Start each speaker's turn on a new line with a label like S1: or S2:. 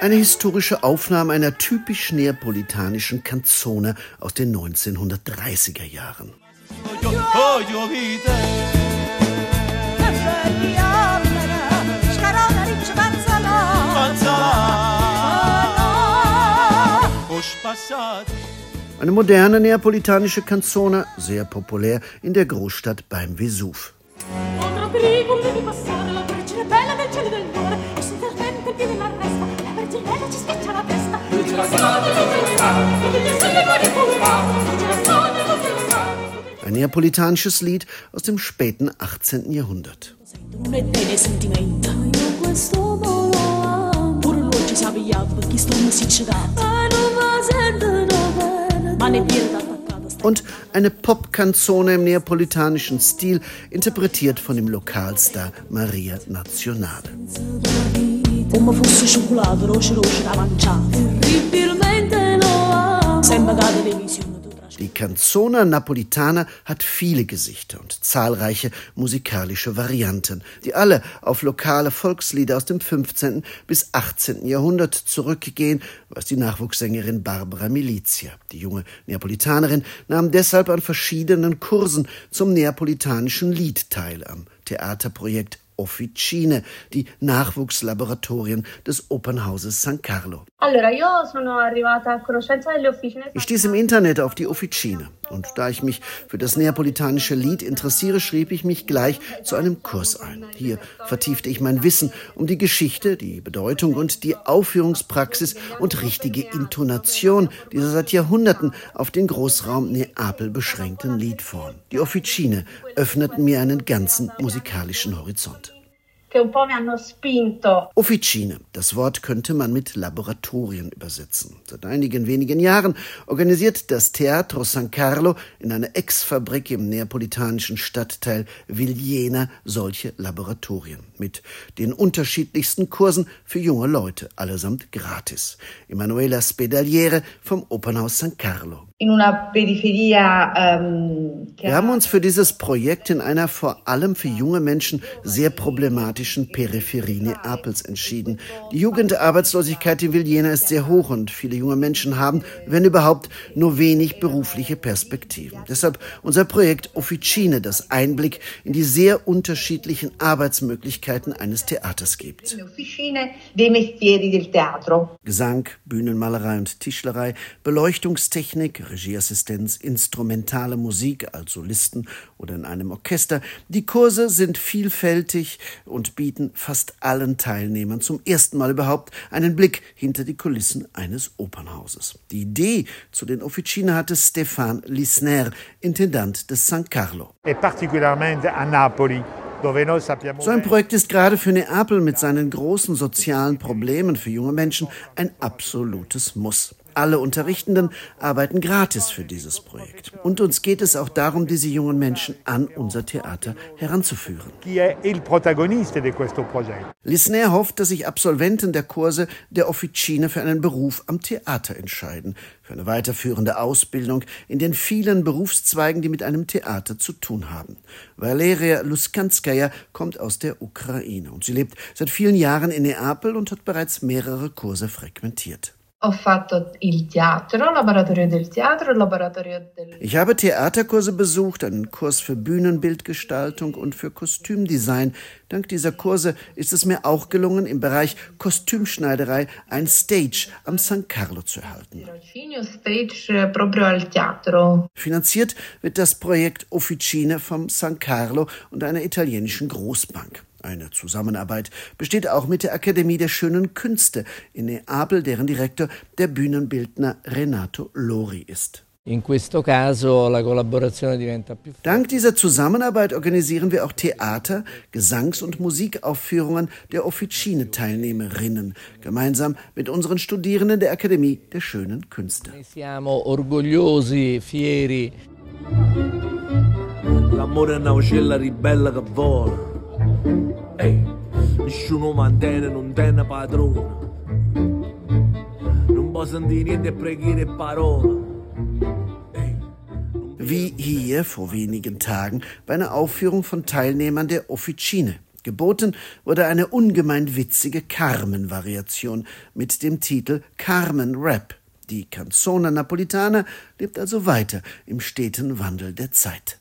S1: Eine historische Aufnahme einer typisch neapolitanischen Canzone aus den 1930er Jahren. Eine moderne neapolitanische Canzone, sehr populär in der Großstadt beim Vesuv. Neapolitanisches Lied aus dem späten 18. Jahrhundert. Und eine Popkanzone im neapolitanischen Stil, interpretiert von dem Lokalstar Maria Nazionale. Come fosse cioccolato, roce roce da mangiare. Terribilmente no. Sembra la televisione die Canzona Napolitana hat viele Gesichter und zahlreiche musikalische Varianten, die alle auf lokale Volkslieder aus dem 15. bis 18. Jahrhundert zurückgehen, was die Nachwuchssängerin Barbara Milizia. Die junge Neapolitanerin nahm deshalb an verschiedenen Kursen zum neapolitanischen Lied teil am Theaterprojekt Officine, die Nachwuchslaboratorien des Opernhauses San Carlo. Ich stieß im Internet auf die Officine und da ich mich für das neapolitanische Lied interessiere, schrieb ich mich gleich zu einem Kurs ein. Hier vertiefte ich mein Wissen um die Geschichte, die Bedeutung und die Aufführungspraxis und richtige Intonation dieser seit Jahrhunderten auf den Großraum Neapel beschränkten Liedform. Die Officine öffneten mir einen ganzen musikalischen Horizont che. Officine. Das Wort könnte man mit Laboratorien übersetzen. Seit einigen wenigen Jahren organisiert das Teatro San Carlo in einer Ex-Fabrik im neapolitanischen Stadtteil Villena solche Laboratorien mit den unterschiedlichsten Kursen für junge Leute, allesamt gratis. Emanuela Spedaliere vom Opernhaus San Carlo. Ähm, Wir haben uns für dieses Projekt in einer vor allem für junge Menschen sehr problematischen Peripherie Neapels entschieden. Die Jugendarbeitslosigkeit in Villena ist sehr hoch und viele junge Menschen haben, wenn überhaupt, nur wenig berufliche Perspektiven. Deshalb unser Projekt Officine, das Einblick in die sehr unterschiedlichen Arbeitsmöglichkeiten eines Theaters gibt. Gesang, Bühnenmalerei und Tischlerei, Beleuchtungstechnik, Regieassistenz, instrumentale Musik als Solisten oder in einem Orchester. Die Kurse sind vielfältig und bieten fast allen Teilnehmern zum ersten Mal überhaupt einen Blick hinter die Kulissen eines Opernhauses. Die Idee zu den Officine hatte Stefan Lisner, Intendant des San Carlo. E particolarmente a Napoli so ein Projekt ist gerade für Neapel mit seinen großen sozialen Problemen für junge Menschen ein absolutes Muss. Alle Unterrichtenden arbeiten gratis für dieses Projekt. Und uns geht es auch darum, diese jungen Menschen an unser Theater heranzuführen. Lisner hofft, dass sich Absolventen der Kurse der Officine für einen Beruf am Theater entscheiden, für eine weiterführende Ausbildung in den vielen Berufszweigen, die mit einem Theater zu tun haben. Valeria Luskanskaya kommt aus der Ukraine und sie lebt seit vielen Jahren in Neapel und hat bereits mehrere Kurse frequentiert. Ich habe Theaterkurse besucht, einen Kurs für Bühnenbildgestaltung und für Kostümdesign. Dank dieser Kurse ist es mir auch gelungen, im Bereich Kostümschneiderei ein Stage am San Carlo zu erhalten. Finanziert wird das Projekt Officine vom San Carlo und einer italienischen Großbank. Eine Zusammenarbeit besteht auch mit der Akademie der Schönen Künste in Neapel, deren Direktor der Bühnenbildner Renato Lori ist. Dank dieser Zusammenarbeit organisieren wir auch Theater, Gesangs- und Musikaufführungen der Officine-Teilnehmerinnen, gemeinsam mit unseren Studierenden der Akademie der Schönen Künste. L'amore è una uccella ribella che vola. Ehi, nessuno mantiene, non tiene padrone. Non può sentire niente preghiere e parole. Wie hier vor wenigen Tagen bei einer Aufführung von Teilnehmern der Officine. Geboten wurde eine ungemein witzige Carmen-Variation mit dem Titel Carmen Rap. Die Canzone Napolitana lebt also weiter im steten Wandel der Zeit.